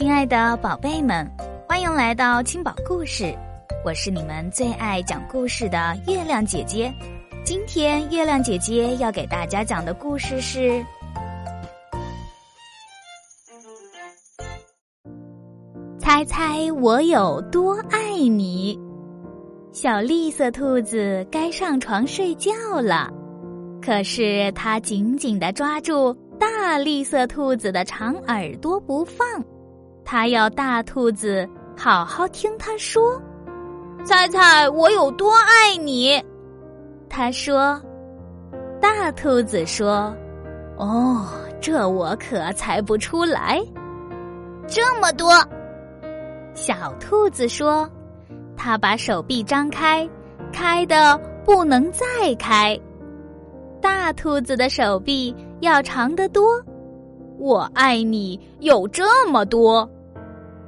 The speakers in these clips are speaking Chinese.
亲爱的宝贝们，欢迎来到青宝故事，我是你们最爱讲故事的月亮姐姐。今天月亮姐姐要给大家讲的故事是：猜猜我有多爱你。小绿色兔子该上床睡觉了，可是它紧紧的抓住大绿色兔子的长耳朵不放。他要大兔子好好听他说，猜猜我有多爱你？他说。大兔子说：“哦，这我可猜不出来，这么多。”小兔子说：“他把手臂张开，开的不能再开。大兔子的手臂要长得多，我爱你有这么多。”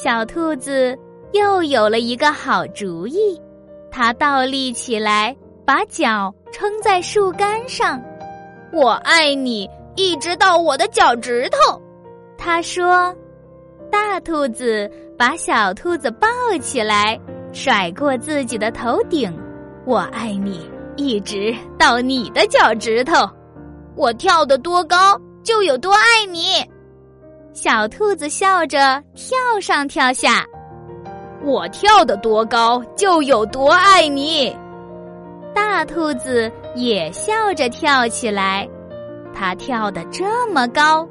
小兔子又有了一个好主意，它倒立起来，把脚撑在树干上。我爱你，一直到我的脚趾头。他说：“大兔子把小兔子抱起来，甩过自己的头顶。我爱你，一直到你的脚趾头。我跳得多高，就有多爱你。”小兔子笑着跳上跳下，我跳得多高就有多爱你。大兔子也笑着跳起来，它跳得这么高，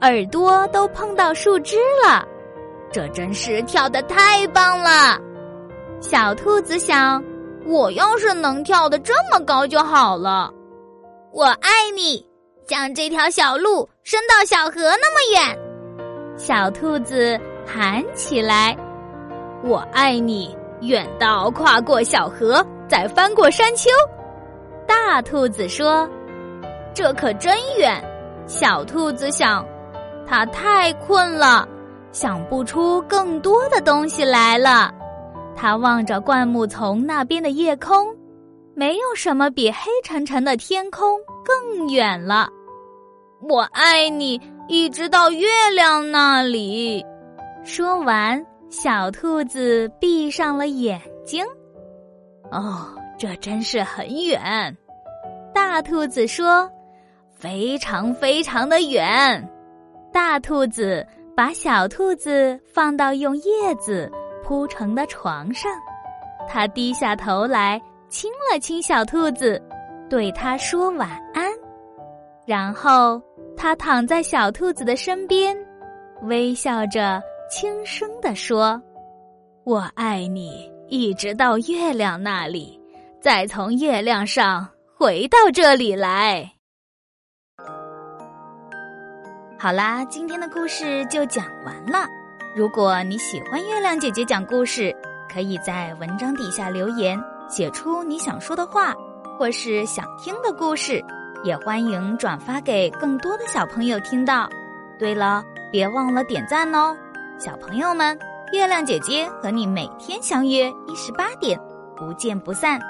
耳朵都碰到树枝了，这真是跳得太棒了。小兔子想，我要是能跳得这么高就好了。我爱你，像这条小路伸到小河那么远。小兔子喊起来：“我爱你，远到跨过小河，再翻过山丘。”大兔子说：“这可真远。”小兔子想：“它太困了，想不出更多的东西来了。”它望着灌木丛那边的夜空，没有什么比黑沉沉的天空更远了。我爱你。一直到月亮那里。说完，小兔子闭上了眼睛。哦，这真是很远。大兔子说：“非常非常的远。”大兔子把小兔子放到用叶子铺成的床上，他低下头来亲了亲小兔子，对它说晚安，然后。他躺在小兔子的身边，微笑着，轻声地说：“我爱你，一直到月亮那里，再从月亮上回到这里来。”好啦，今天的故事就讲完了。如果你喜欢月亮姐姐讲故事，可以在文章底下留言，写出你想说的话，或是想听的故事。也欢迎转发给更多的小朋友听到。对了，别忘了点赞哦，小朋友们！月亮姐姐和你每天相约一十八点，不见不散。